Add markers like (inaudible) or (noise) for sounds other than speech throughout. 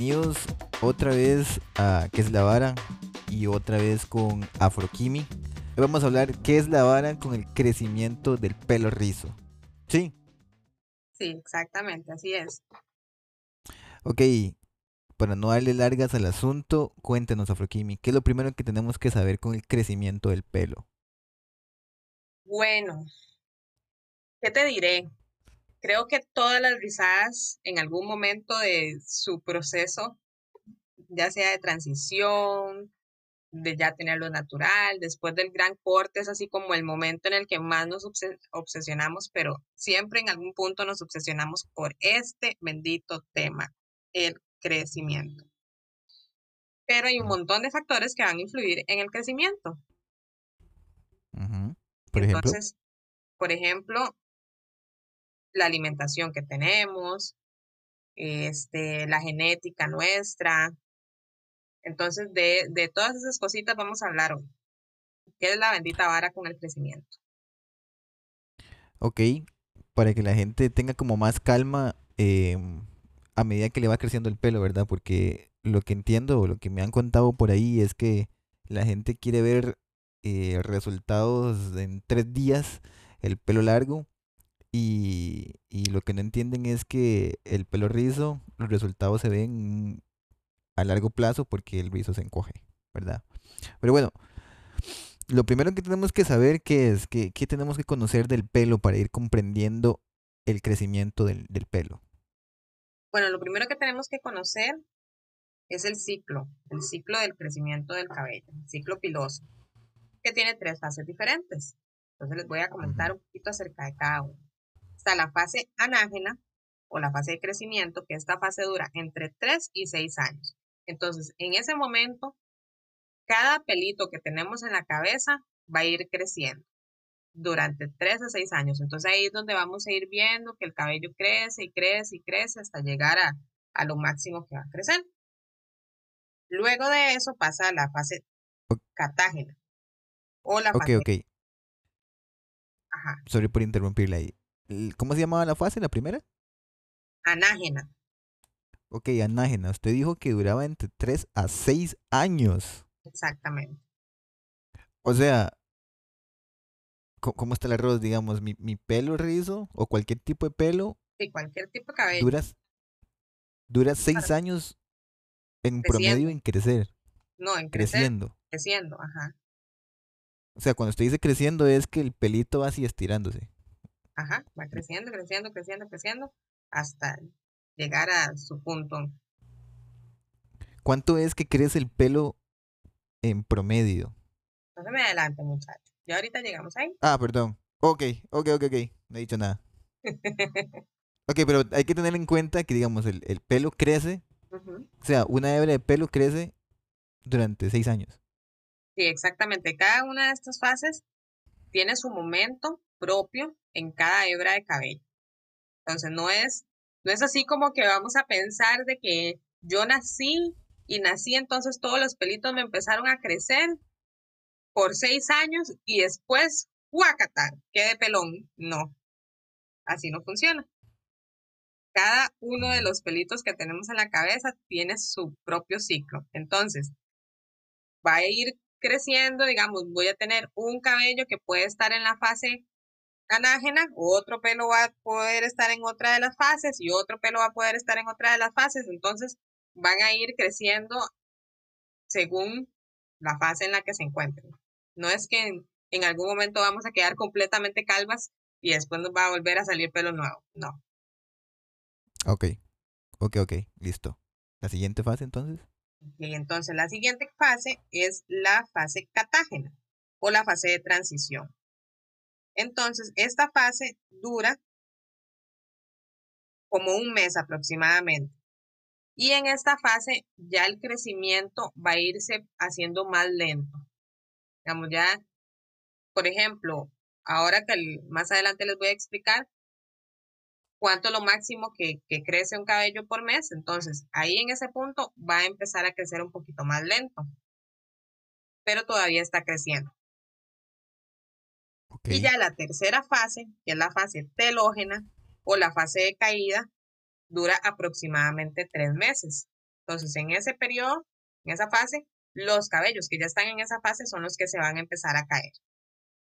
bienvenidos otra vez a ¿Qué es la vara? Y otra vez con Afrokimi. Hoy vamos a hablar ¿Qué es la vara con el crecimiento del pelo rizo? ¿Sí? Sí, exactamente, así es. Ok, para no darle largas al asunto, cuéntenos Afrokimi, ¿qué es lo primero que tenemos que saber con el crecimiento del pelo? Bueno, ¿qué te diré? Creo que todas las rizadas en algún momento de su proceso, ya sea de transición, de ya tenerlo natural, después del gran corte, es así como el momento en el que más nos obsesionamos, pero siempre en algún punto nos obsesionamos por este bendito tema, el crecimiento. Pero hay un montón de factores que van a influir en el crecimiento. Por Entonces, por ejemplo, la alimentación que tenemos, este, la genética nuestra. Entonces, de, de todas esas cositas vamos a hablar hoy. ¿Qué es la bendita vara con el crecimiento? Ok, para que la gente tenga como más calma em, a medida que le va creciendo el pelo, ¿verdad? Porque lo que entiendo o lo que me han contado por ahí es que la gente quiere ver eh, resultados en tres días, el pelo largo, y, lo que no entienden es que el pelo rizo, los resultados se ven a largo plazo porque el rizo se encoge, ¿verdad? Pero bueno, lo primero que tenemos que saber que es que, tenemos que conocer del pelo para ir comprendiendo el crecimiento del, del pelo. Bueno, lo primero que tenemos que conocer es el ciclo, el ciclo del crecimiento del cabello, el ciclo piloso, que tiene tres fases diferentes. Entonces les voy a comentar un poquito acerca de cada uno está la fase anágena o la fase de crecimiento, que esta fase dura entre 3 y 6 años. Entonces, en ese momento, cada pelito que tenemos en la cabeza va a ir creciendo durante 3 a 6 años. Entonces ahí es donde vamos a ir viendo que el cabello crece y crece y crece hasta llegar a, a lo máximo que va a crecer. Luego de eso pasa a la fase catágena o la fase... Ok, ok. Ajá. Sorry por interrumpirle ahí. ¿Cómo se llamaba la fase, la primera? Anágena. Ok, anágena. Usted dijo que duraba entre 3 a 6 años. Exactamente. O sea, ¿cómo está el arroz? Digamos, mi, mi pelo rizo o cualquier tipo de pelo. Sí, cualquier tipo de cabello. Dura, dura 6 años en promedio en crecer. No, en creciendo. Creciendo, ajá. O sea, cuando usted dice creciendo es que el pelito va así estirándose. Ajá, va creciendo, creciendo, creciendo, creciendo, hasta llegar a su punto. ¿Cuánto es que crece el pelo en promedio? No se me adelante, muchacho. Ya ahorita llegamos ahí. Ah, perdón. Ok, ok, ok, ok. No he dicho nada. (laughs) ok, pero hay que tener en cuenta que, digamos, el, el pelo crece. O sea, una hebra de pelo crece durante seis años. Sí, exactamente. Cada una de estas fases tiene su momento propio en cada hebra de cabello. Entonces no es, no es así como que vamos a pensar de que yo nací y nací, entonces todos los pelitos me empezaron a crecer por seis años y después, huacatar, quede pelón. No, así no funciona. Cada uno de los pelitos que tenemos en la cabeza tiene su propio ciclo. Entonces, va a ir creciendo, digamos, voy a tener un cabello que puede estar en la fase anágena, otro pelo va a poder estar en otra de las fases y otro pelo va a poder estar en otra de las fases. Entonces van a ir creciendo según la fase en la que se encuentren. No es que en, algún momento vamos a quedar completamente calvas y después nos va a volver a salir pelo nuevo. No. Ok, ok, ok, listo. ¿La siguiente fase entonces? Y entonces la siguiente fase es la fase catágena o la fase de transición. Entonces, esta fase dura como un mes aproximadamente. Y en esta fase ya el crecimiento va a irse haciendo más lento. Digamos, ya, por ejemplo, ahora que más adelante les voy a explicar cuánto es lo máximo que, que crece un cabello por mes. Entonces, ahí en ese punto va a empezar a crecer un poquito más lento. Pero todavía está creciendo. Y ya la tercera fase, que es la fase telógena o la fase de caída, dura aproximadamente tres meses. Entonces, en ese periodo, en esa fase, los cabellos que ya están en esa fase son los que se van a empezar a caer.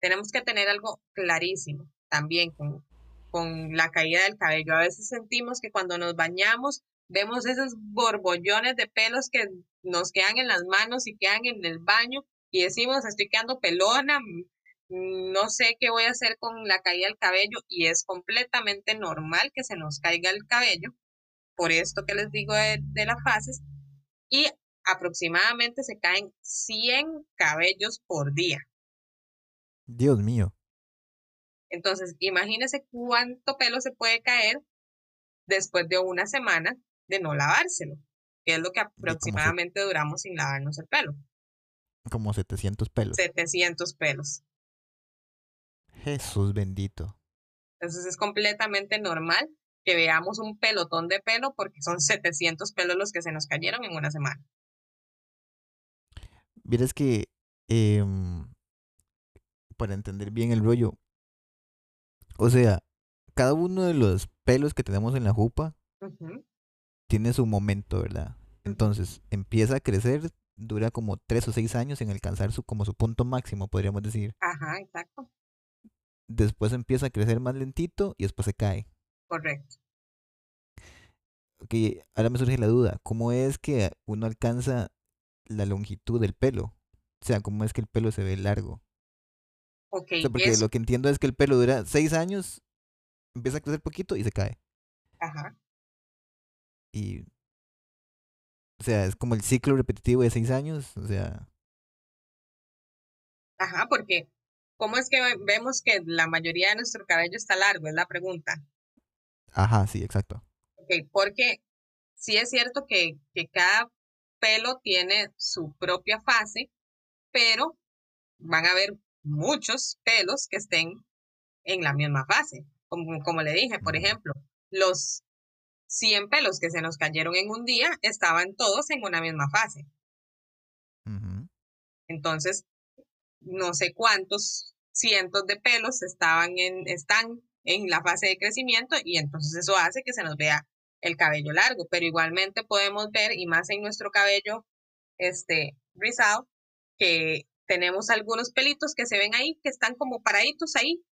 Tenemos que tener algo clarísimo también con, con la caída del cabello. A veces sentimos que cuando nos bañamos vemos esos borbollones de pelos que nos quedan en las manos y quedan en el baño y decimos, estoy quedando pelona, no sé qué voy a hacer con la caída del cabello y es completamente normal que se nos caiga el cabello, por esto que les digo de, de las fases, y aproximadamente se caen 100 cabellos por día. Dios mío. Entonces, imagínese cuánto pelo se puede caer después de una semana de no lavárselo, que es lo que aproximadamente duramos sin lavarnos el pelo. Como 700 pelos. 700 pelos. Jesús bendito. Entonces es completamente normal que veamos un pelotón de pelo porque son 700 pelos los que se nos cayeron en una semana. Vieres que, eh, para entender bien el rollo, o sea, cada uno de los pelos que tenemos en la jupa tiene su momento, ¿verdad? Entonces, empieza a crecer, dura como tres o seis años en alcanzar su, como su punto máximo, podríamos decir. Ajá, exacto. Después empieza a crecer más lentito y después se cae. Correcto. Ok, ahora me surge la duda, ¿cómo es que uno alcanza la longitud del pelo? O sea, ¿cómo es que el pelo se ve largo? Ok, O sea, porque eso. lo que entiendo es que el pelo dura seis años, empieza a crecer poquito y se cae. Ajá. Y, o sea, es como el ciclo repetitivo de seis años. O sea, Ajá, porque ¿cómo es que ve- vemos que la mayoría de nuestro cabello está largo? Es la pregunta. ajá, sí, exacto. Ok, porque sí es cierto que, que cada pelo tiene su propia fase, pero van a haber muchos pelos que estén en la misma fase. Como, como le dije, por ejemplo, los 100 pelos que se nos cayeron en un día estaban todos en una misma fase. Entonces, no sé cuántos cientos de pelos estaban en, están en la fase de crecimiento y entonces eso hace que se nos vea el cabello largo, pero igualmente podemos ver, y más en nuestro cabello este, rizado, que tenemos algunos pelitos que se ven ahí, que están como paraditos ahí,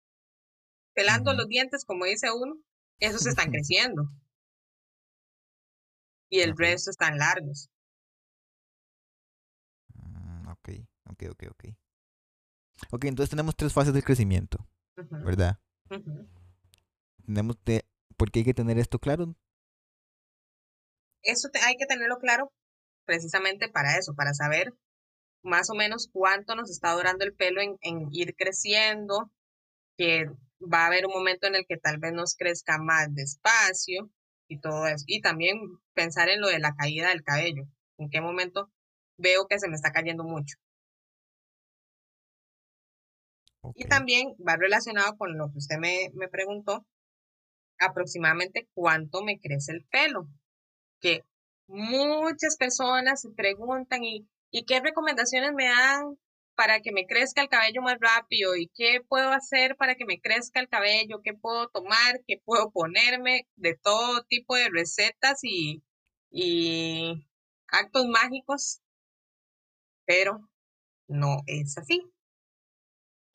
pelando los dientes, como dice uno, esos están (laughs) creciendo. Y el resto están largos. Mm, ok, ok, ok, ok. Ok, entonces tenemos tres fases del crecimiento, ¿verdad? Tenemos de, ¿por qué hay que tener esto claro? Eso te- hay que tenerlo claro precisamente para eso, para saber más o menos cuánto nos está durando el pelo en, en ir creciendo, que va a haber un momento en el que tal vez nos crezca más despacio y todo eso. Y también pensar en lo de la caída del cabello. ¿En qué momento veo que se me está cayendo mucho? Y también va relacionado con lo que usted me, me preguntó, aproximadamente cuánto me crece el pelo. Que muchas personas se preguntan y, ¿y qué recomendaciones me dan para que me crezca el cabello más rápido? ¿Y qué puedo hacer para que me crezca el cabello? ¿Qué puedo tomar? ¿Qué puedo ponerme? De todo tipo de recetas y, y actos mágicos, pero no es así.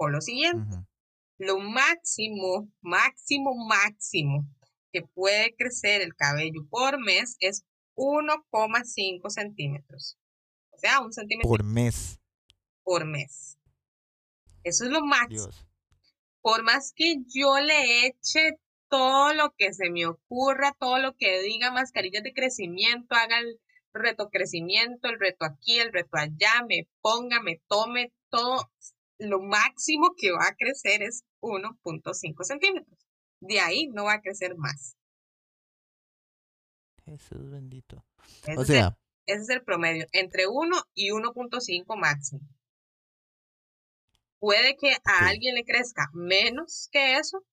Por lo siguiente. lo máximo, máximo, máximo que puede crecer el cabello por mes es 1,5 centímetros. O sea, un centímetro Por mes, por mes. Eso es lo máximo. Dios. Por más que yo le eche todo lo que se me ocurra, todo lo que diga mascarillas de crecimiento, haga el reto crecimiento, el reto aquí, el reto allá, me ponga, me tome todo, lo máximo que va a crecer es 1.5 centímetros. De ahí no va a crecer más. Jesús bendito. Ese, O es, el, sea, ese es el promedio, entre 1 y 1.5 máximo. Puede que a alguien le crezca menos que eso,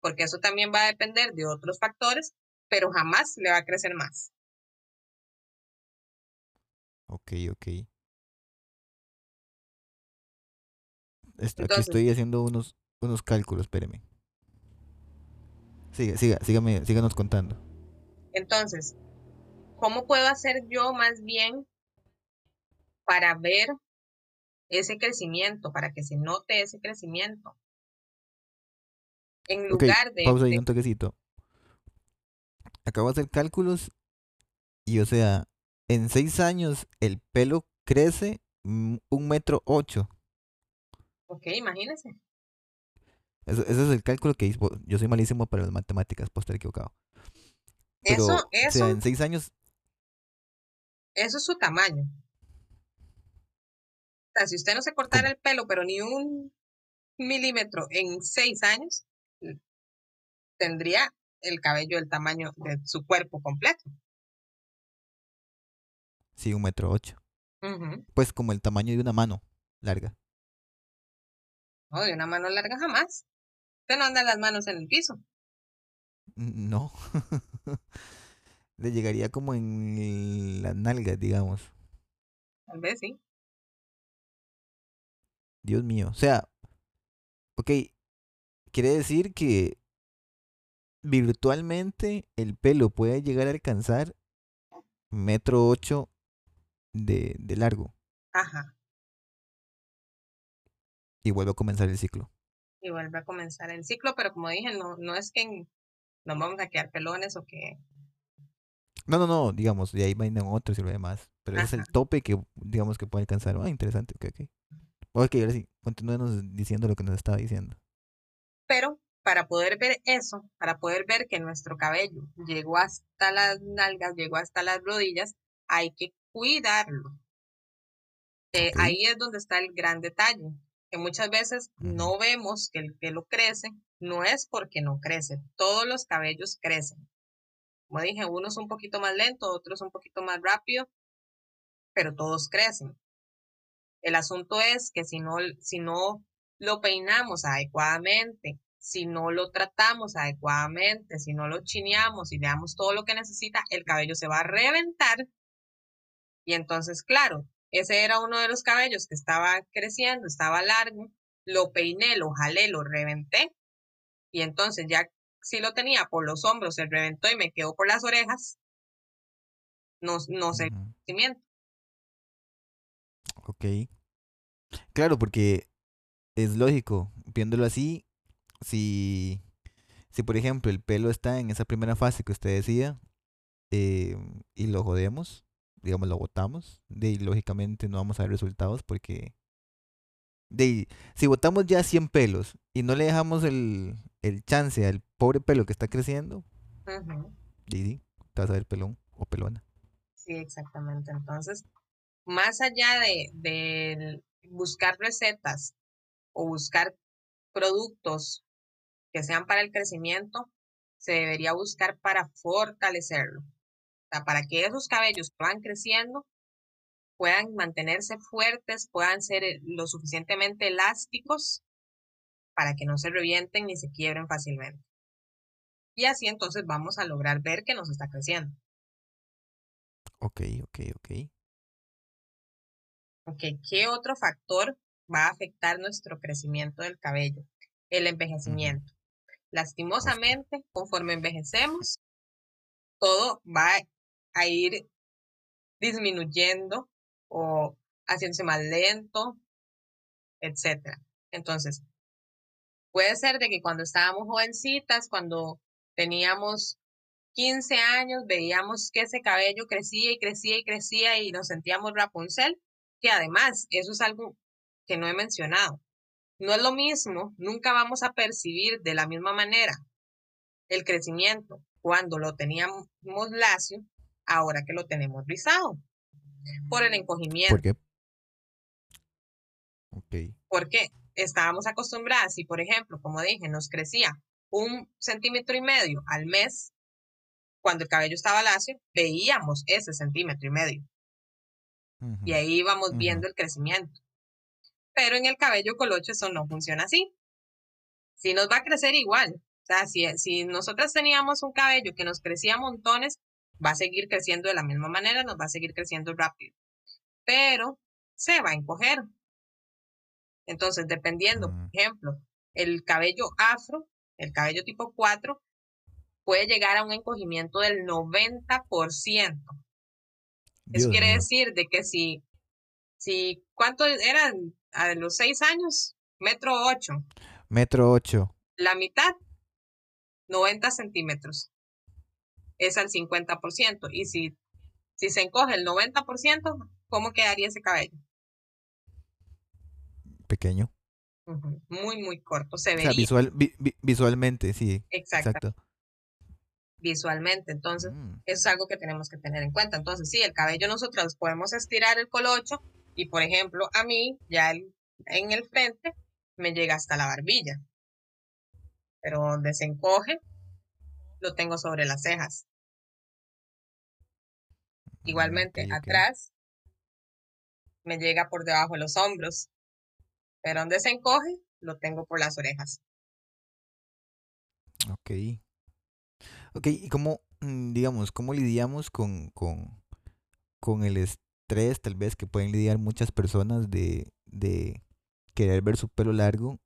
porque eso también va a depender de otros factores, pero jamás le va a crecer más. ok, ok. Aquí estoy haciendo unos, unos cálculos, espéreme. Siga, siga, sígame, síganos contando. Entonces, ¿cómo puedo hacer yo más bien para ver ese crecimiento, para que se note ese crecimiento? En lugar de... Pausa ahí un toquecito. Acabo de hacer cálculos y o sea, en seis años el pelo crece un metro ocho. Ok, imagínese. ese es el cálculo que hizo. Yo soy malísimo para las matemáticas, puedo estar equivocado. Pero, eso, eso. O sea, en seis años. Eso es su tamaño. O sea, si usted no se cortara el pelo, pero ni un milímetro en seis años, tendría el cabello del tamaño de su cuerpo completo. Sí, un metro ocho. Pues como el tamaño de una mano larga. No, de una mano larga jamás. Usted no anda las manos en el piso. No. (laughs) Le llegaría como en las nalgas, digamos. Tal vez sí. Dios mío. O sea, ok. Quiere decir que virtualmente el pelo puede llegar a alcanzar metro ocho de, de largo. Ajá. Y vuelve a comenzar el ciclo. Y vuelve a comenzar el ciclo, pero como dije, no, no es que nos vamos a quedar pelones o que... No, no, no, digamos, de ahí vienen otros y lo demás. Pero ese es el tope que, digamos, que puede alcanzar. Ah, interesante, ok, ok. Ok, ahora sí, continúenos diciendo lo que nos estaba diciendo. Pero para poder ver eso, para poder ver que nuestro cabello llegó hasta las nalgas, llegó hasta las rodillas, hay que cuidarlo. Eh, ahí es donde está el gran detalle, que muchas veces no vemos que el pelo crece, no es porque no crece, todos los cabellos crecen. Como dije, unos un poquito más lento, otros un poquito más rápido, pero todos crecen. El asunto es que si no, si no lo peinamos adecuadamente, si no lo tratamos adecuadamente, si no lo chineamos y le damos todo lo que necesita, el cabello se va a reventar. Y entonces, claro, ese era uno de los cabellos que estaba creciendo, estaba largo, lo peiné, lo jalé, lo reventé. Y entonces ya si lo tenía por los hombros, se reventó y me quedó por las orejas. No, no sé el crecimiento. Ok. Claro, porque es lógico, viéndolo así, si, si por ejemplo el pelo está en esa primera fase que usted decía eh, y lo jodemos, digamos lo botamos, de lógicamente no vamos a ver resultados porque de, si botamos ya 100 pelos y no le dejamos el, el chance al pobre pelo que está creciendo, te vas a ver pelón o pelona. Sí, exactamente. Entonces, más allá de, de buscar recetas o buscar productos que sean para el crecimiento, se debería buscar para fortalecerlo. Sea, para que esos cabellos van creciendo, puedan mantenerse fuertes, puedan ser eh, lo suficientemente elásticos para que no se revienten ni se quiebren fácilmente. Y así entonces vamos a lograr ver que nos está creciendo. Ok, ok, ok. Ok, ¿qué otro factor va a afectar nuestro crecimiento del cabello? El envejecimiento. Lastimosamente, conforme envejecemos, todo va a ir disminuyendo o haciéndose más lento, etcétera. Entonces, puede ser de que cuando estábamos jovencitas, cuando teníamos 15 años, veíamos que ese cabello crecía y crecía y crecía y nos sentíamos Rapunzel, que además, eso es algo que no he mencionado. No es lo mismo, nunca vamos a percibir de la misma manera el crecimiento cuando lo teníamos lacio, ahora que lo tenemos rizado, por el encogimiento. ¿Por qué? Okay. Porque estábamos acostumbradas, y por ejemplo, como dije, nos crecía un centímetro y medio al mes, cuando el cabello estaba lacio, veíamos ese centímetro y medio. Y ahí íbamos viendo el crecimiento pero en el cabello colocho eso no funciona así. Si nos va a crecer igual. O sea, si, si nosotras teníamos un cabello que nos crecía montones, va a seguir creciendo de la misma manera, nos va a seguir creciendo rápido. Pero se va a encoger. Entonces, dependiendo, por mm. ejemplo, el cabello afro, el cabello tipo 4, puede llegar a un encogimiento del 90%. Dios Eso quiere decir de que si, si, ¿cuánto eran a los seis años? Metro ocho. Metro 8. La mitad, 90 centímetros. Es al 50%. Y si, si se encoge el 90%, ¿cómo quedaría ese cabello? Pequeño. Muy, muy corto. Se O vería. sea, visual, vi- vi- visualmente, sí. Exacto. Exacto. Visualmente. Entonces, Mm, eso es algo que tenemos que tener en cuenta. Entonces, sí, el cabello nosotros podemos estirar el colocho y, por ejemplo, a mí, ya el- en el frente, me llega hasta la barbilla. Pero donde se encoge, lo tengo sobre las cejas. Igualmente, atrás, me llega por debajo de los hombros. Pero donde se encoge, lo tengo por las orejas. Ok. Ok, ¿y cómo, mm, digamos, cómo lidiamos con, con, con el estrés tal vez que pueden lidiar muchas personas de, de querer ver su pelo largo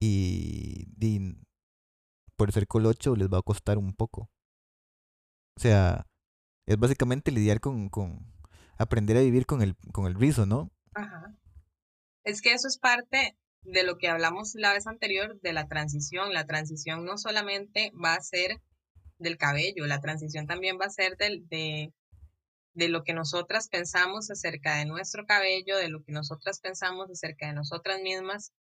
y, di- por ser colocho les va a costar un poco? O sea, es básicamente lidiar con, con aprender a vivir con el, con el rizo, ¿no? Ajá. Es que eso es parte de lo que hablamos la vez anterior de la transición. La transición no solamente va a ser del cabello, la transición también va a ser del, de, de lo que nosotras pensamos acerca de nuestro cabello, de lo que nosotras pensamos acerca de nosotras mismas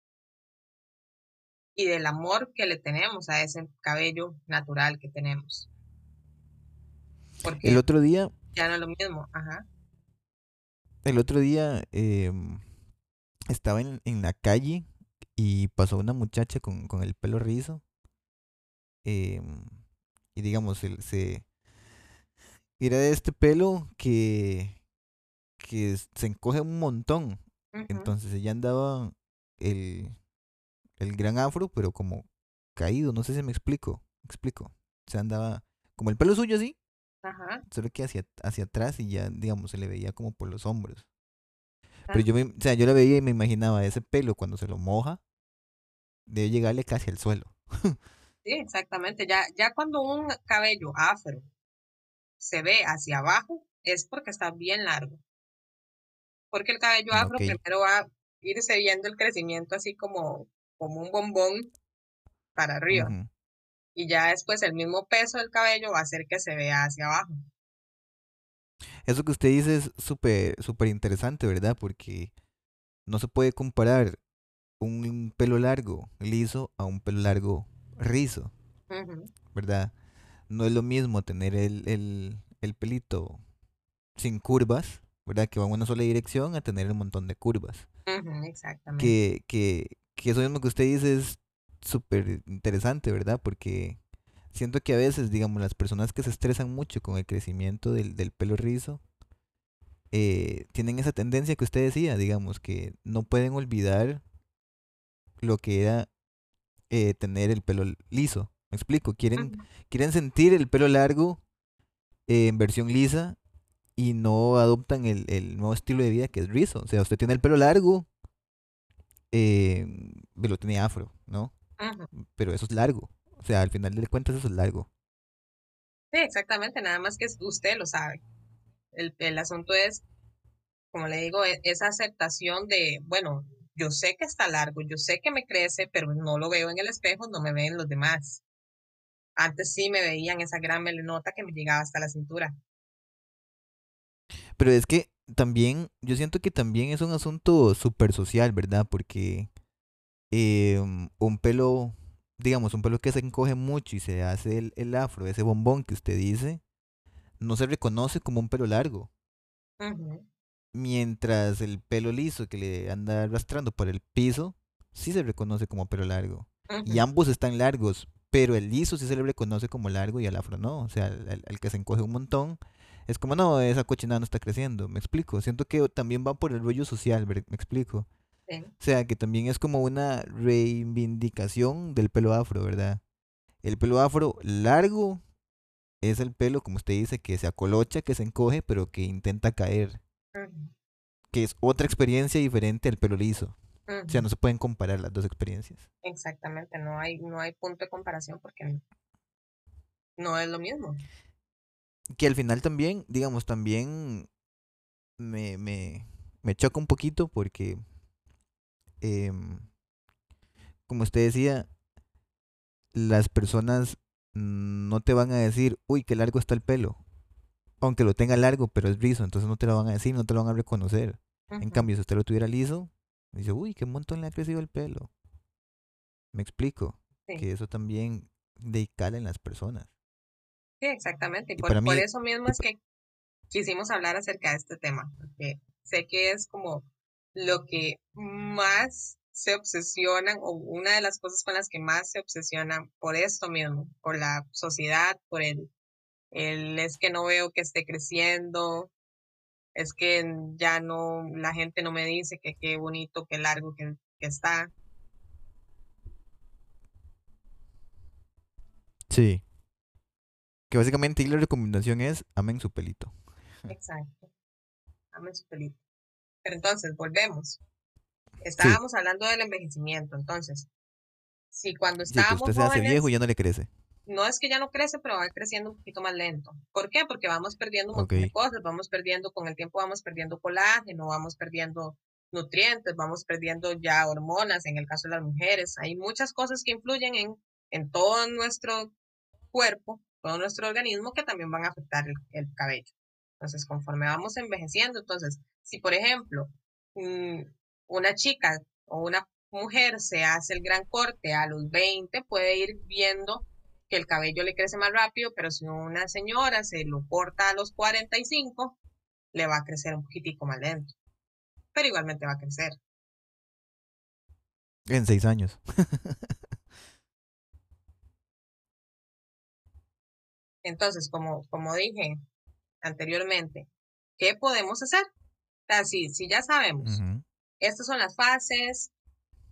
y del amor que le tenemos a ese cabello natural que tenemos. El Porque otro día, ya no es lo mismo. Ajá. el otro día em, estaba en, en la calle y pasó una muchacha con, con el pelo rizo. em, y digamos, el- se era de este pelo que, que se encoge un montón. Entonces ella andaba el, el gran afro, pero como caído, no sé si me explico. Me explico. O sea, andaba como el pelo suyo así, Ajá. solo que hacia, hacia atrás y ya, digamos, se le veía como por los hombros. Pero Ah, yo, me, o sea, yo la veía y me imaginaba ese pelo cuando se lo moja, debe llegarle casi al suelo. (laughs) Sí, exactamente. Ya, ya cuando un cabello afro se ve hacia abajo, es porque está bien largo. Porque el cabello afro Ok. primero va a irse viendo el crecimiento así como, como un bombón para arriba. Y ya después el mismo peso del cabello va a hacer que se vea hacia abajo. Eso que usted dice es súper, súper interesante, ¿verdad? Porque no se puede comparar un pelo largo liso a un pelo largo rizo, ¿verdad? No es lo mismo tener el, el, el pelito sin curvas, ¿verdad? Que va en una sola dirección a tener un montón de curvas. exactamente. Que, que, que eso mismo que usted dice es súper interesante, ¿verdad? Porque siento que a veces, digamos, las personas que se estresan mucho con el crecimiento del, del pelo rizo, eh, tienen esa tendencia que usted decía, digamos, que no pueden olvidar lo que era eh, tener el pelo liso. Me explico, quieren, quieren sentir el pelo largo eh, en versión lisa y no adoptan el, el nuevo estilo de vida que es rizo. O sea, usted tiene el pelo largo, eh, me lo tiene afro, ¿no? Pero eso es largo. O sea, al final de cuentas eso es largo. Sí, exactamente. Nada más que usted lo sabe. El, el asunto es, como le digo, e- esa aceptación de, bueno, yo sé que está largo, yo sé que me crece, pero no lo veo en el espejo, no me ven los demás. Antes sí me veían esa gran melenota que me llegaba hasta la cintura. Pero es que también, yo siento que también es un asunto súper social, ¿verdad? Porque eh, un pelo, digamos, un pelo que se encoge mucho y se hace el, el afro, ese bombón que usted dice, no se reconoce como un pelo largo. Mientras el pelo liso que le anda arrastrando por el piso, sí se reconoce como pelo largo. Y ambos están largos, pero el liso sí se le reconoce como largo y el afro no. O sea, el que se encoge un montón es como, no, esa cochinada no está creciendo. Me explico. Siento que también va por el rollo social, me explico. sí, O sea, que también es como una reivindicación del pelo afro, ¿verdad? El pelo afro largo es el pelo, como usted dice, que se acolocha, que se encoge, pero que intenta caer. Que es otra experiencia diferente al pelo liso. O sea, no se pueden comparar las dos experiencias. Exactamente, no hay, no hay punto de comparación porque No es lo mismo. Que al final también, digamos, también me, me, me choca un poquito porque, em, como usted decía, las personas no te van a decir, uy, qué largo está el pelo. Aunque lo tenga largo, pero es rizo, entonces no te lo van a decir, no te lo van a reconocer. En cambio, si usted lo tuviera liso, dice, uy, qué montón le ha crecido el pelo. Me explico. Que eso también de cala en las personas. Sí, exactamente. Y por, por eso mismo es que quisimos hablar acerca de este tema, porque sé que es como lo que más se obsesionan o una de las cosas con las que más se obsesionan por esto mismo, por la sociedad, por el, el es que no veo que esté creciendo, es que ya no, la gente no me dice que qué bonito, qué largo que, que está. Sí. Que básicamente la recomendación es amen su pelito. Exacto. Amen su pelito. Pero entonces, volvemos. Estábamos hablando del envejecimiento, entonces, si cuando estábamos sí, usted se hace viejo y ya no le crece. No es que ya no crece, pero va creciendo un poquito más lento. ¿Por qué? Porque vamos perdiendo un montón de cosas, vamos perdiendo, con el tiempo vamos perdiendo colágeno, vamos perdiendo nutrientes, vamos perdiendo ya hormonas, en el caso de las mujeres. Hay muchas cosas que influyen en, en todo nuestro cuerpo, todo nuestro organismo, que también van a afectar el, el cabello. Entonces, conforme vamos envejeciendo, entonces, si por ejemplo, mm, una chica o una mujer se hace el gran corte a los 20, puede ir viendo que el cabello le crece más rápido, pero si una señora se lo corta a los 45, le va a crecer un poquitico más lento. Pero igualmente va a crecer. En seis años. (laughs) Entonces, como, como dije anteriormente, ¿qué podemos hacer? O si, ya sabemos estas son las fases.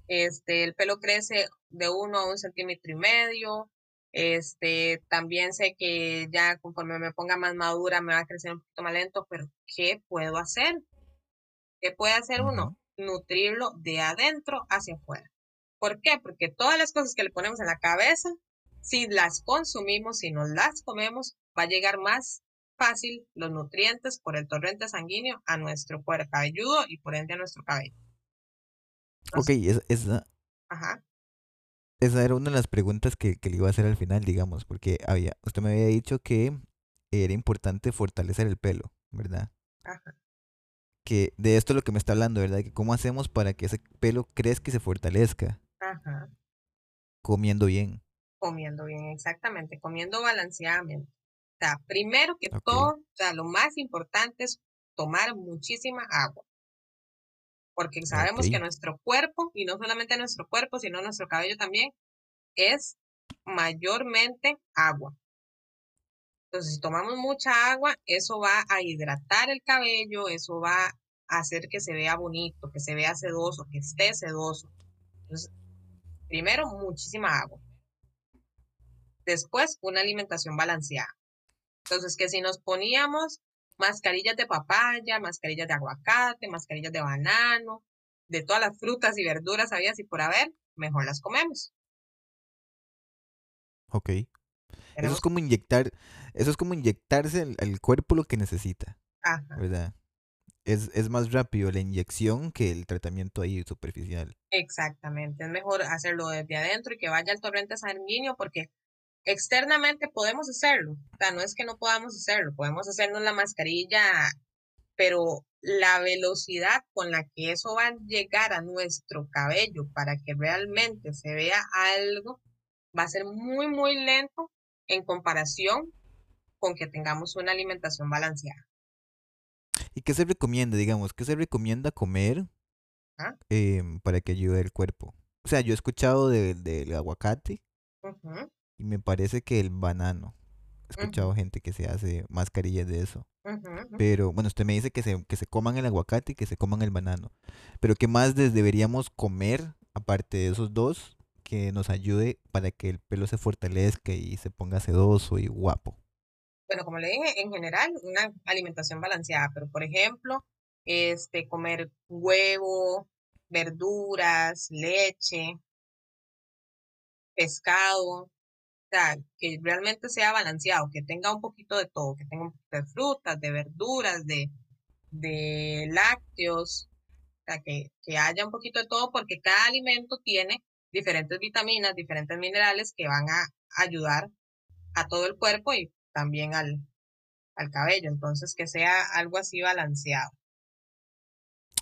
Este, el pelo crece de uno a un centímetro y medio. Este, también sé que ya conforme me ponga más madura me va a crecer un poquito más lento, pero ¿qué puedo hacer? ¿Qué puede hacer uno? Nutrirlo de adentro hacia afuera. ¿Por qué? Porque todas las cosas que le ponemos en la cabeza, si las consumimos, si nos las comemos, va a llegar más fácil los nutrientes por el torrente sanguíneo a nuestro cuero cabelludo y por ende a nuestro cabello. ok, esa, esa era una de las preguntas que, le iba a hacer al final, digamos, porque había, usted me había dicho que era importante fortalecer el pelo, ¿verdad? Ajá. Que de esto es lo que me está hablando, ¿verdad? Que cómo hacemos para que ese pelo crezca y se fortalezca. Ajá. Comiendo bien. Comiendo bien, exactamente, comiendo balanceadamente primero que todo, o sea, lo más importante es tomar muchísima agua. Porque sabemos que nuestro cuerpo, y no solamente nuestro cuerpo, sino nuestro cabello también, es mayormente agua. Entonces, si tomamos mucha agua, eso va a hidratar el cabello, eso va a hacer que se vea bonito, que se vea sedoso, que esté sedoso. Entonces, primero, muchísima agua. Después, una alimentación balanceada. Entonces, que si nos poníamos mascarillas de papaya, mascarillas de aguacate, mascarillas de banano, de todas las frutas y verduras había y por haber, mejor las comemos. Ok. Eso es como inyectar, eso es como inyectarse al, cuerpo lo que necesita. Ajá. ¿Verdad? Es, es, más rápido la inyección que el tratamiento ahí superficial. Exactamente. Es mejor hacerlo desde adentro y que vaya al torrente sanguíneo porque Externamente podemos hacerlo, o sea, no es que no podamos hacerlo, podemos hacernos la mascarilla, pero la velocidad con la que eso va a llegar a nuestro cabello para que realmente se vea algo va a ser muy, muy lento en comparación con que tengamos una alimentación balanceada. ¿Y qué se recomienda, digamos? ¿Qué se recomienda comer ¿Ah? em, para que ayude el cuerpo? O sea, yo he escuchado del aguacate, y me parece que el banano. He escuchado gente que se hace mascarillas de eso. Pero bueno, usted me dice que se, que se coman el aguacate y que se coman el banano. Pero ¿qué más deberíamos comer, aparte de esos dos, que nos ayude para que el pelo se fortalezca y se ponga sedoso y guapo? Bueno, como le dije, en general, una alimentación balanceada. Pero, por ejemplo, este, comer huevo, verduras, leche, pescado, sea, que realmente sea balanceado, que tenga un poquito de todo, que tenga un poquito de frutas, de verduras, de, de lácteos, o sea, que, que haya un poquito de todo porque cada alimento tiene diferentes vitaminas, diferentes minerales que van a ayudar a todo el cuerpo y también al, al cabello. Entonces, que sea algo así balanceado.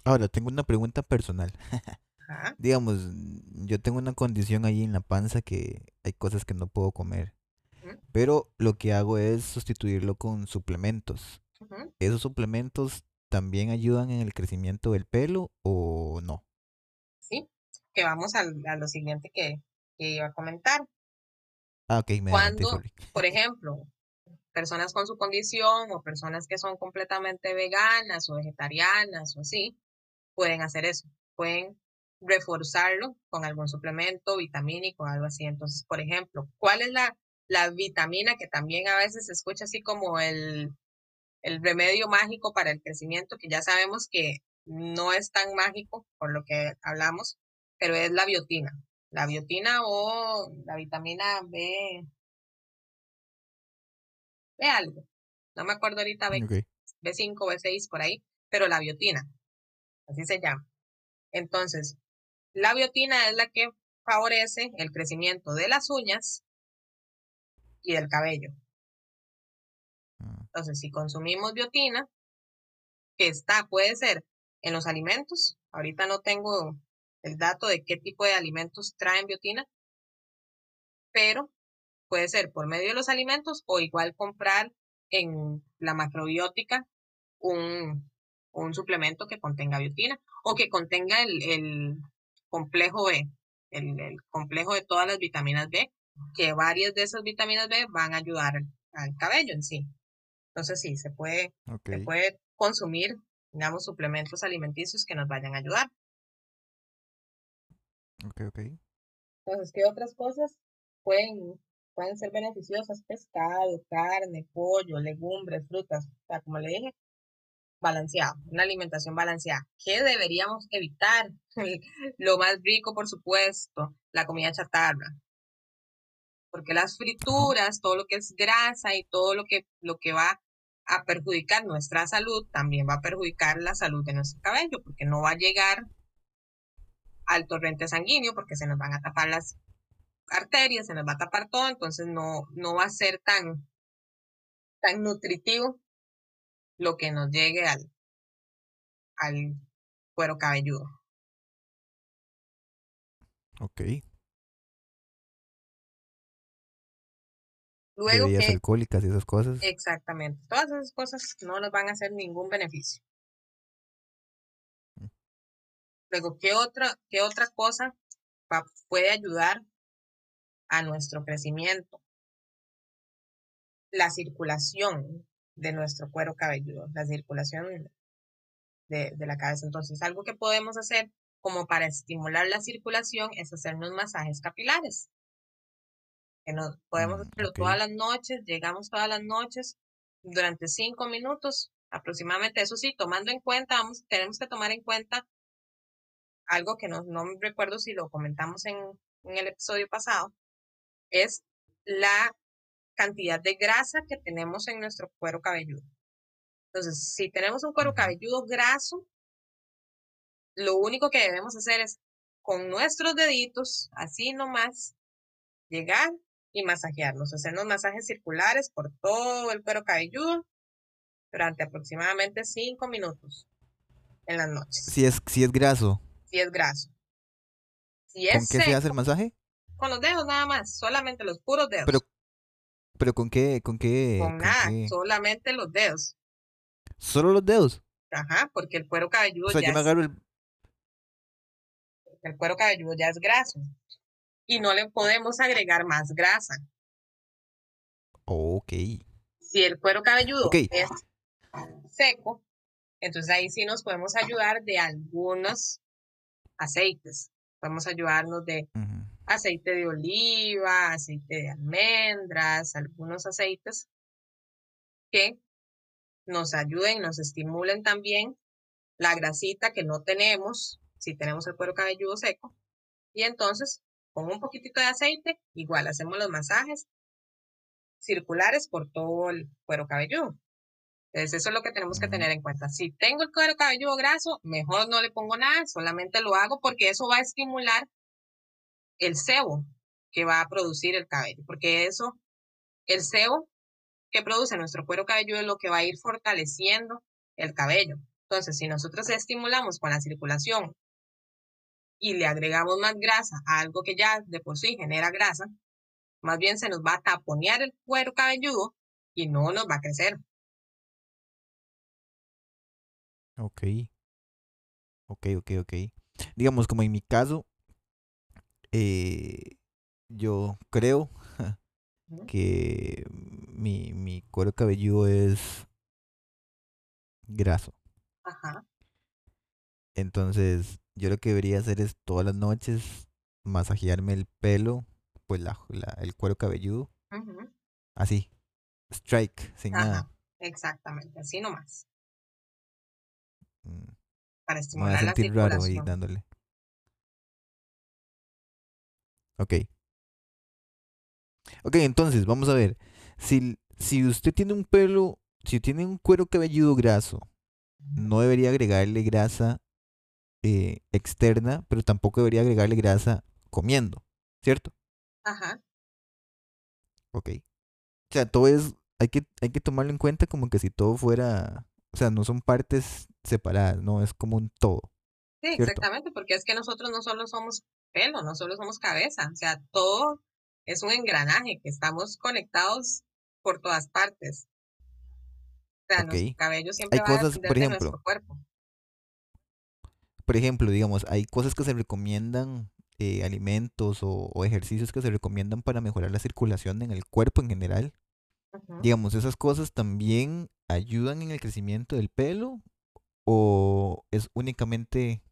Ahora, tengo una pregunta personal. (laughs) Ajá. Digamos, yo tengo una condición ahí en la panza que hay cosas que no puedo comer. Pero lo que hago es sustituirlo con suplementos. ¿Esos suplementos también ayudan en el crecimiento del pelo o no? Sí, que vamos al- a lo siguiente que, que iba a comentar. Ah, ok, me Cuando, por ejemplo, personas con su condición o personas que son completamente veganas o vegetarianas o así, pueden hacer eso. Pueden reforzarlo con algún suplemento vitamínico algo así. Entonces, por ejemplo, ¿cuál es la, la vitamina que también a veces se escucha así como el, el remedio mágico para el crecimiento, que ya sabemos que no es tan mágico por lo que hablamos, pero es la biotina. La biotina o la vitamina B, B algo. No me acuerdo ahorita B, Ok. B5, B6 por ahí, pero la biotina, así se llama. Entonces, la biotina es la que favorece el crecimiento de las uñas y del cabello. Ah, Entonces, si consumimos biotina, que está, puede ser en los alimentos, ahorita no tengo el dato de qué tipo de alimentos traen biotina, pero puede ser por medio de los alimentos o igual comprar en la macrobiótica un, un suplemento que contenga biotina o que contenga el, el complejo B, el, el complejo de todas las vitaminas B, que varias de esas vitaminas B van a ayudar al, al cabello en sí. Entonces sí, se puede, se puede consumir, digamos, suplementos alimenticios que nos vayan a ayudar. Ok, ok. Entonces, ¿qué otras cosas pueden, pueden ser beneficiosas? Pescado, carne, pollo, legumbres, frutas. O sea, como le dije, balanceado, una alimentación balanceada. ¿Qué deberíamos evitar? (laughs) Lo más rico, por supuesto, la comida chatarra. Porque las frituras, todo lo que es grasa y todo lo que, lo que va a perjudicar nuestra salud, también va a perjudicar la salud de nuestro cabello, porque no va a llegar al torrente sanguíneo, porque se nos van a tapar las arterias, se nos va a tapar todo, entonces no, no va a ser tan, tan nutritivo lo que nos llegue al, al cuero cabelludo. Ok. Luego Bebidas que, alcohólicas y esas cosas. exactamente, todas esas cosas no nos van a hacer ningún beneficio. Mm. Luego, ¿qué otra, qué otra cosa va- puede ayudar a nuestro crecimiento? La circulación de nuestro cuero cabelludo, la circulación de, de la cabeza. Entonces, algo que podemos hacer como para estimular la circulación es hacernos masajes capilares. Que nos, podemos Mm, hacerlo todas las noches, llegamos todas las noches durante cinco minutos aproximadamente. Eso sí, tomando en cuenta, vamos, tenemos que tomar en cuenta algo que no, no me recuerdo si lo comentamos en, en el episodio pasado, es la cantidad de grasa que tenemos en nuestro cuero cabelludo. Entonces, si tenemos un cuero cabelludo graso, lo único que debemos hacer es con nuestros deditos, así nomás, llegar y masajearnos, hacernos masajes circulares por todo el cuero cabelludo durante aproximadamente cinco minutos en las noches, Si es, si es graso, si es graso. Si ¿con es qué se hace el seco, masaje? con los dedos nada más, solamente los puros dedos. Pero, pero ¿con qué? ¿Con qué? con ¿Con nada, qué? solamente los dedos. ¿Solo los dedos? Ajá, porque el cuero cabelludo O sea, ya yo me agarro el... el cuero cabelludo ya es graso y no le podemos agregar más grasa. Ok. Si el cuero cabelludo es seco, entonces ahí sí nos podemos ayudar de algunos aceites. Podemos ayudarnos de Ujú. Aceite de oliva, aceite de almendras, algunos aceites que nos ayuden, nos estimulen también la grasita que no tenemos si tenemos el cuero cabelludo seco. Y entonces, con un poquitito de aceite, igual hacemos los masajes circulares por todo el cuero cabelludo. Entonces, eso es lo que tenemos que tener en cuenta. Si tengo el cuero cabelludo graso, mejor no le pongo nada, solamente lo hago porque eso va a estimular el sebo que va a producir el cabello, porque eso, el sebo que produce nuestro cuero cabelludo es lo que va a ir fortaleciendo el cabello. Entonces, si nosotros estimulamos con la circulación y le agregamos más grasa a algo que ya de por sí genera grasa, más bien se nos va a taponear el cuero cabelludo y no nos va a crecer. Ok. Ok, ok, ok. Digamos, como en mi caso, eh, yo creo (laughs) que mi, mi cuero cabelludo es graso. Ajá. Entonces, yo lo que debería hacer es todas las noches masajearme el pelo, pues la, la- el cuero cabelludo, así, strike, sin Ajá. nada. Exactamente, así nomás, Mm, para Me voy a estimular la sentir raro ahí dándole. Ok. Ok, entonces, vamos a ver. Si, si usted tiene un pelo, si tiene un cuero cabelludo graso, no debería agregarle grasa eh, externa, pero tampoco debería agregarle grasa comiendo, ¿cierto? Ajá. Ok. O sea, todo es, hay que, hay que tomarlo en cuenta como que si todo fuera, o sea, no son partes separadas, no, es como un todo, Sí, ¿cierto? exactamente, porque es que nosotros no solo somos pelo, no solo somos cabeza, o sea, todo es un engranaje que estamos conectados por todas partes. O sea, nuestro cabello siempre Hay va cosas, por de ejemplo, nuestro cuerpo. por ejemplo, digamos, hay cosas que se recomiendan, eh, alimentos o, o ejercicios que se recomiendan para mejorar la circulación en el cuerpo en general. Digamos, esas cosas también ayudan en el crecimiento del pelo o es únicamente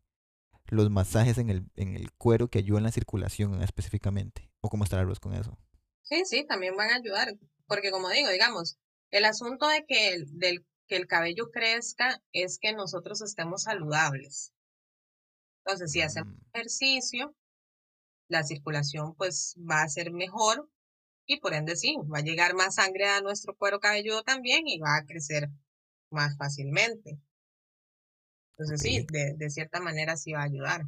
los masajes en el, en el cuero que ayudan la circulación específicamente. ¿O cómo arroz con eso? Sí, sí, también van a ayudar, porque como digo, digamos, el asunto de que el, del, que el cabello crezca es que nosotros estemos saludables. Entonces, si hacemos Mm, ejercicio, la circulación pues va a ser mejor y por ende sí, va a llegar más sangre a nuestro cuero cabelludo también y va a crecer más fácilmente. Entonces sí, de, de cierta manera sí va a ayudar.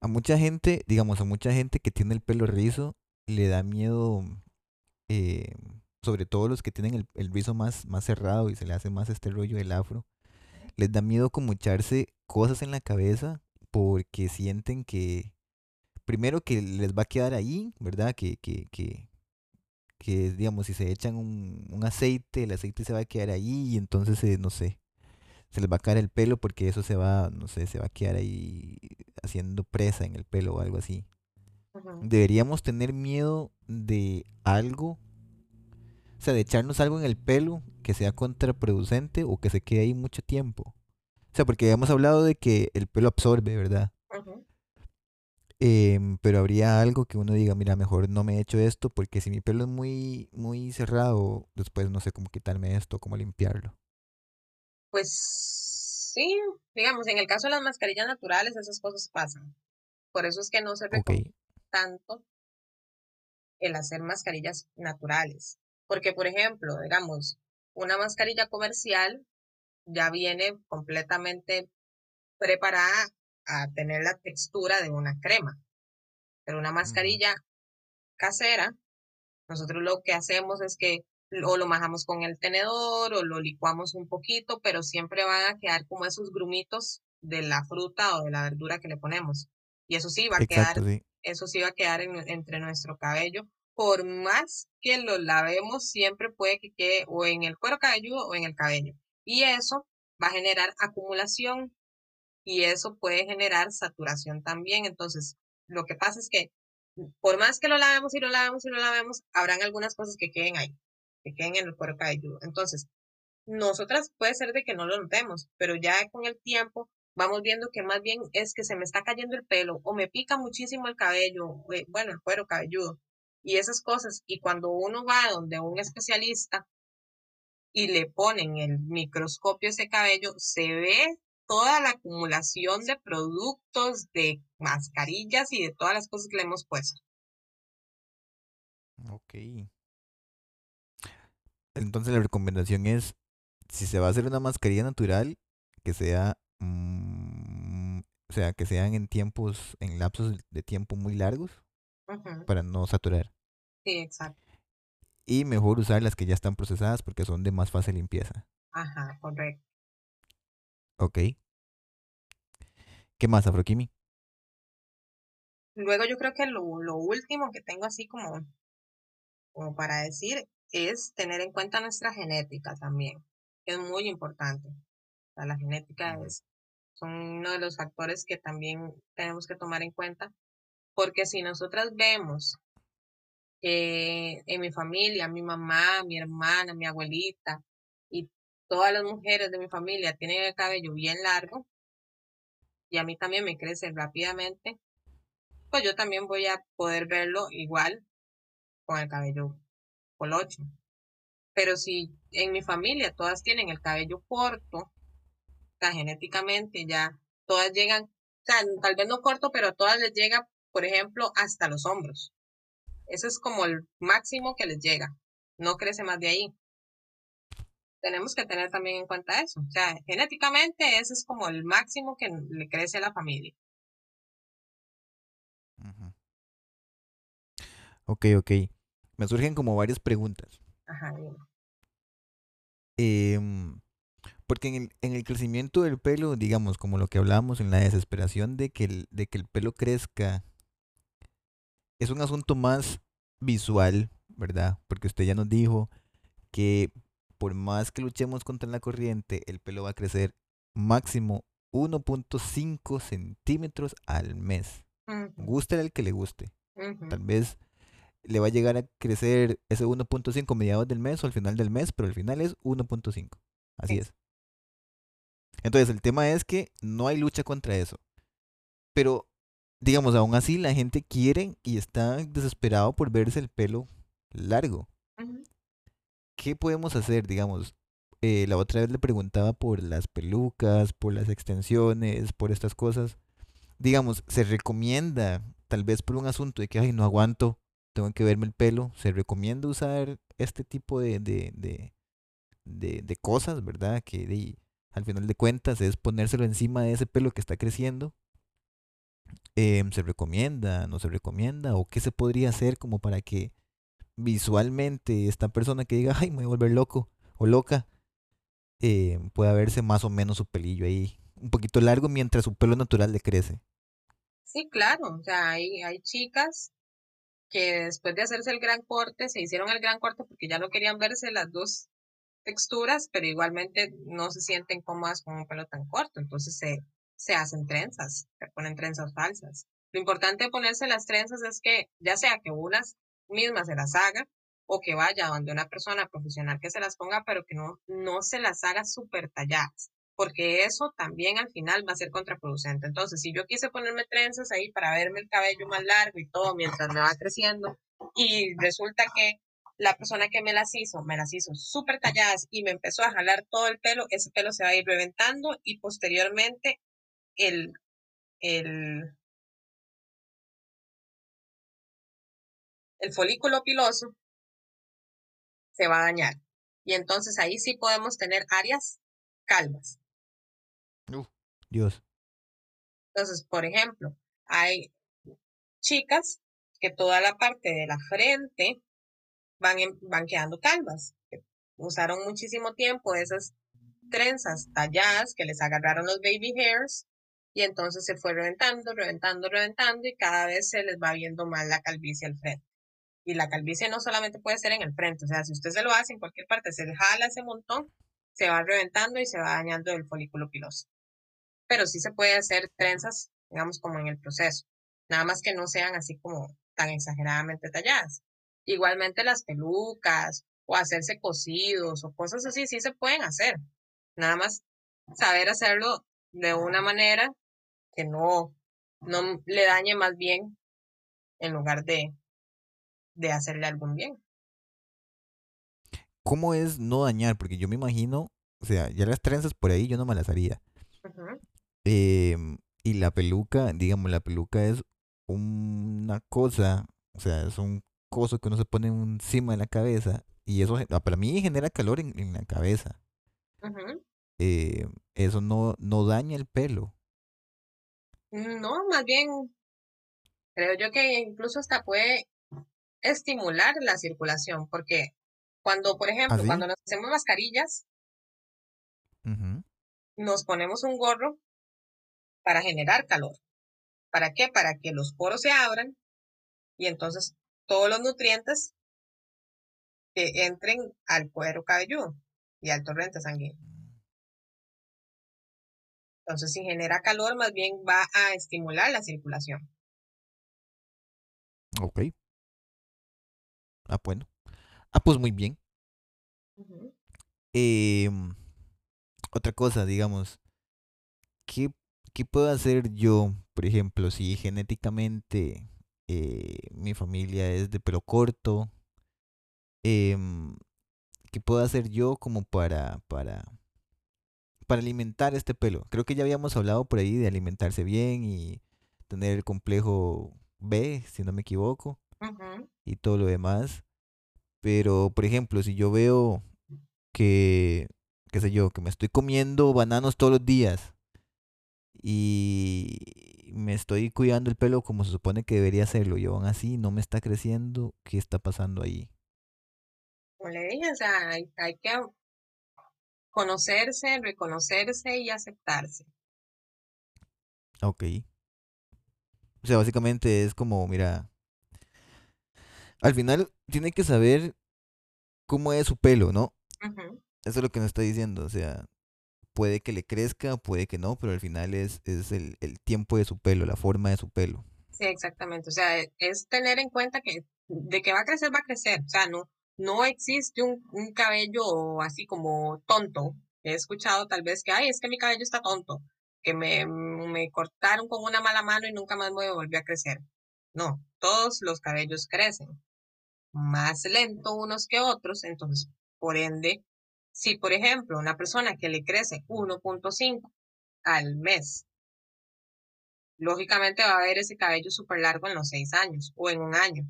A mucha gente, digamos, a mucha gente que tiene el pelo rizo, le da miedo, eh, sobre todo los que tienen el, el rizo más, más cerrado y se le hace más este rollo del afro, les da miedo como echarse cosas en la cabeza porque sienten que, primero que les va a quedar ahí, ¿verdad? Que, que, que, que digamos, si se echan un, un aceite, el aceite se va a quedar ahí y entonces, eh, no sé, se les va a caer el pelo porque eso se va, no sé, se va a quedar ahí haciendo presa en el pelo o algo así. Deberíamos tener miedo de algo, o sea, de echarnos algo en el pelo que sea contraproducente o que se quede ahí mucho tiempo. O sea, porque hemos hablado de que el pelo absorbe, ¿verdad? Em, pero habría algo que uno diga, mira, mejor no me echo esto porque si mi pelo es muy, muy cerrado, después no sé cómo quitarme esto, cómo limpiarlo. Pues sí, digamos, en el caso de las mascarillas naturales, esas cosas pasan. Por eso es que no se recomienda tanto el hacer mascarillas naturales. Porque, por ejemplo, digamos, una mascarilla comercial ya viene completamente preparada a tener la textura de una crema. Pero una mascarilla casera, nosotros lo que hacemos es que o lo majamos con el tenedor o lo licuamos un poquito, pero siempre van a quedar como esos grumitos de la fruta o de la verdura que le ponemos. Y eso sí va a quedar, sí. eso sí va a quedar en- entre nuestro cabello. Por más que lo lavemos, siempre puede que quede o en el cuero cabelludo o en el cabello. Y eso va a generar acumulación y eso puede generar saturación también. Entonces, lo que pasa es que por más que lo lavemos y lo lavemos y lo lavemos, habrán algunas cosas que queden ahí, que queden en el cuero cabelludo. Entonces, nosotras puede ser de que no lo notemos, pero ya con el tiempo vamos viendo que más bien es que se me está cayendo el pelo o me pica muchísimo el cabello, eh, bueno, el cuero cabelludo y esas cosas. Y cuando uno va donde un especialista y le ponen el microscopio a ese cabello, se ve toda la acumulación de productos, de mascarillas y de todas las cosas que le hemos puesto. Ok. Entonces la recomendación es, si se va a hacer una mascarilla natural, que sea, mm, o sea, que sean en tiempos, en lapsos de tiempo muy largos para no saturar. Sí, exacto. Y mejor usar las que ya están procesadas porque son de más fácil limpieza. Ajá, correcto. Ok. ¿Qué más, Afroquimi? Luego yo creo que lo, lo último que tengo así como, como para decir es tener en cuenta nuestra genética también, que es muy importante. O sea, la genética es, son uno de los factores que también tenemos que tomar en cuenta, porque si nosotras vemos que en mi familia, mi mamá, mi hermana, mi abuelita y todas las mujeres de mi familia tienen el cabello bien largo y a mí también me crece rápidamente, pues yo también voy a poder verlo igual con el cabello colocho. Pero si en mi familia todas tienen el cabello corto, genéticamente ya todas llegan, sea, tal vez no corto, pero a todas les llega, por ejemplo, hasta los hombros. Eso es como el máximo que les llega. No crece más de ahí. Tenemos que tener también en cuenta eso. O sea, genéticamente ese es como el máximo que le crece a la familia. Ok, ok. Me surgen como varias preguntas. Ajá, dime. Em, porque en el, en el crecimiento del pelo, digamos, como lo que hablábamos en la desesperación de que el, de que el pelo crezca, es un asunto más visual, ¿verdad? Porque usted ya nos dijo que por más que luchemos contra la corriente, el pelo va a crecer máximo 1.5 centímetros al mes. Ujú, Guste el que le guste. Tal vez le va a llegar a crecer ese 1.5 a mediados del mes o al final del mes, pero al final es 1.5. Así es. Entonces el tema es que no hay lucha contra eso. Pero, digamos, aún así la gente quiere y está desesperado por verse el pelo largo. ¿Qué podemos hacer, digamos? eh, la otra vez le preguntaba por las pelucas, por las extensiones, por estas cosas. Digamos, se recomienda, tal vez por un asunto de que, ay, no aguanto, tengo que verme el pelo, se recomienda usar este tipo de, de, de, de, de cosas, ¿verdad? Que de- al final de cuentas es ponérselo encima de ese pelo que está creciendo. Em, ¿se recomienda? ¿No se recomienda? ¿O qué se podría hacer como para que visualmente esta persona que diga, ay, me voy a volver loco o loca, eh, pueda verse más o menos su pelillo ahí un poquito largo mientras su pelo natural le crece? Sí, claro. O sea, hay, hay chicas que después de hacerse el gran corte, se hicieron el gran corte porque ya no querían verse las dos texturas, pero igualmente no se sienten cómodas con un pelo tan corto, entonces se, se hacen trenzas, se ponen trenzas falsas. Lo importante de ponerse las trenzas es que ya sea que unas mismas se las haga o que vaya donde una persona profesional que se las ponga, pero que no, no se las haga súper talladas, porque eso también al final va a ser contraproducente. Entonces, si yo quise ponerme trenzas ahí para verme el cabello más largo y todo mientras me va creciendo, y resulta que la persona que me las hizo, me las hizo súper talladas y me empezó a jalar todo el pelo, ese pelo se va a ir reventando y posteriormente el, el, el folículo piloso se va a dañar. Y entonces ahí sí podemos tener áreas calvas. Uf, Dios. Entonces, por ejemplo, hay chicas que toda la parte de la frente van, en- van quedando calvas. Usaron muchísimo tiempo esas trenzas talladas que les agarraron los baby hairs y entonces se fue reventando, reventando, reventando y cada vez se les va viendo más la calvicie al frente. Y la calvicie no solamente puede ser en el frente, o sea, si usted se lo hace en cualquier parte, se jala ese montón, se va reventando y se va dañando el folículo piloso. Pero sí se puede hacer trenzas, digamos, como en el proceso, nada más que no sean así como tan exageradamente talladas. Igualmente las pelucas o hacerse cosidos o cosas así, sí se pueden hacer, nada más saber hacerlo de una manera que no, no le dañe más bien en lugar de, de hacerle algún bien. ¿Cómo es no dañar? Porque yo me imagino, o sea, ya las trenzas por ahí yo no me las haría. Em, y la peluca, digamos, la peluca es una cosa, o sea, es un coso que uno se pone encima de la cabeza y eso ah, para mí genera calor en, la cabeza. Eh, eso no, no daña el pelo. No, más bien creo yo que incluso hasta puede estimular la circulación, porque cuando, por ejemplo, ¿Ah, cuando nos hacemos mascarillas, nos ponemos un gorro para generar calor. ¿Para qué? Para que los poros se abran y entonces todos los nutrientes que entren al cuero cabelludo y al torrente sanguíneo. Entonces, si genera calor, más bien va a estimular la circulación. Ok. Ah, bueno. Ah, pues muy bien. Em, otra cosa, digamos, ¿qué, ¿qué, puedo hacer yo, por ejemplo, si genéticamente eh, mi familia es de pelo corto? Em, ¿Qué puedo hacer yo como para, para, para alimentar este pelo? Creo que ya habíamos hablado por ahí de alimentarse bien y tener el complejo B, si no me equivoco, y todo lo demás. Pero, por ejemplo, si yo veo que, qué sé yo, que me estoy comiendo bananos todos los días y me estoy cuidando el pelo como se supone que debería hacerlo y aún así no me está creciendo, ¿qué está pasando ahí? Como le dije, o sea, hay, hay que conocerse, reconocerse y aceptarse. Ok. O sea, básicamente es como, mira, al final tiene que saber cómo es su pelo, ¿no? Eso es lo que nos está diciendo, o sea, puede que le crezca, puede que no, pero al final es, es el, el tiempo de su pelo, la forma de su pelo. Sí, exactamente, o sea, es tener en cuenta que de que va a crecer, va a crecer, o sea, no, no existe un, un cabello así como tonto. He escuchado tal vez que, ay, es que mi cabello está tonto que me, me cortaron con una mala mano y nunca más me volvió a crecer. No, todos los cabellos crecen más lento unos que otros, entonces, por ende, si por ejemplo una persona que le crece 1.5 al mes, lógicamente va a ver ese cabello súper largo en los seis años o en un año.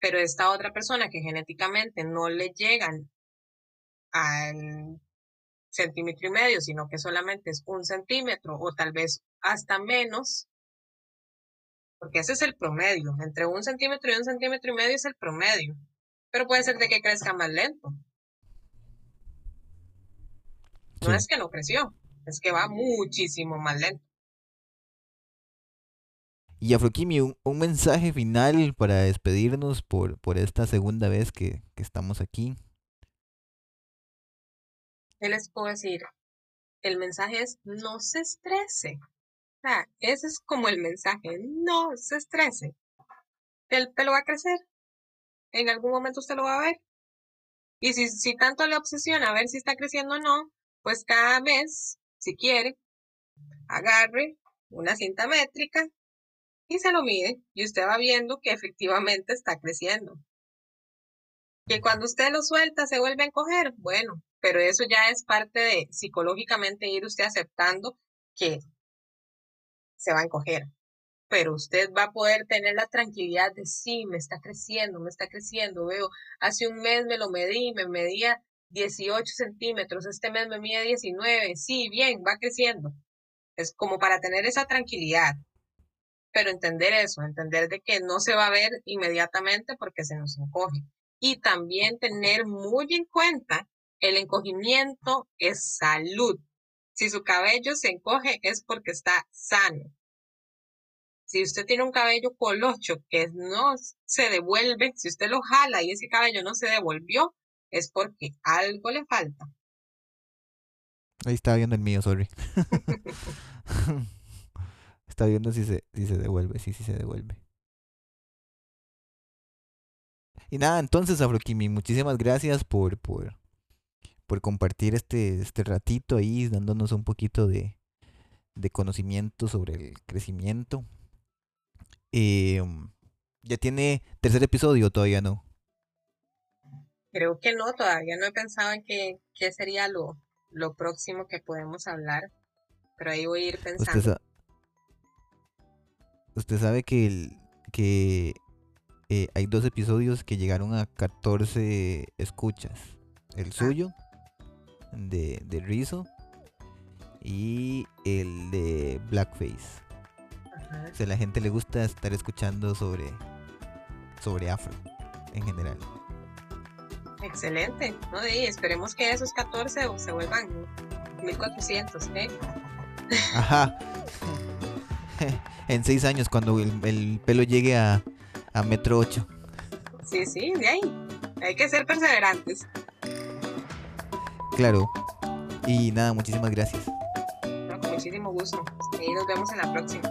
Pero esta otra persona que genéticamente no le llegan al centímetro y medio, sino que solamente es un centímetro o tal vez hasta menos, porque ese es el promedio, entre un centímetro y un centímetro y medio es el promedio, pero puede ser de que crezca más lento. No es que no creció, es que va muchísimo más lento. Y Afrokimi, un, un, mensaje final para despedirnos por, por esta segunda vez que, que estamos aquí. ¿qué les puedo decir? El mensaje es no se estrese. O sea, ese es como el mensaje, no se estrese. El pelo va a crecer. En algún momento usted lo va a ver. Y si, si tanto le obsesiona a ver si está creciendo o no, pues cada mes, si quiere, agarre una cinta métrica y se lo mide y usted va viendo que efectivamente está creciendo. Que cuando usted lo suelta se vuelve a encoger, bueno, pero eso ya es parte de psicológicamente ir usted aceptando que se va a encoger. Pero usted va a poder tener la tranquilidad de sí, me está creciendo, me está creciendo. Veo, hace un mes me lo medí, me medía 18 centímetros, este mes me mide 19, sí, bien, va creciendo. Es como para tener esa tranquilidad. Pero entender eso, entender de que no se va a ver inmediatamente porque se nos encoge. Y también tener muy en cuenta el encogimiento es salud. Si su cabello se encoge es porque está sano. Si usted tiene un cabello colocho que no se devuelve, si usted lo jala y ese cabello no se devolvió, es porque algo le falta. Ahí está viendo el mío, sorry. (laughs) está viendo si se, si se devuelve, sí, sí se devuelve. Y nada, entonces, Afrokimi, muchísimas gracias por, por, por compartir este, este ratito ahí, dándonos un poquito de, de conocimiento sobre el crecimiento. Eh, ¿Ya tiene tercer episodio todavía no? Creo que no, todavía no he pensado en qué, qué sería lo, lo próximo que podemos hablar, pero ahí voy a ir pensando. Usted, sabe que, el, que eh, hay dos episodios que llegaron a 14 escuchas. El suyo, de, de Rizzo, y el de Blackface. Ajá. O sea, a la gente le gusta estar escuchando sobre, sobre afro en general. Excelente. ¿no? Y esperemos que esos 14 se vuelvan 1400. ¿eh? Ajá. en seis años, cuando el, el pelo llegue a, a metro ocho. Sí, sí, de ahí. Hay que ser perseverantes. Claro. Y nada, muchísimas gracias. ¿no? Con muchísimo gusto. Y nos vemos en la próxima.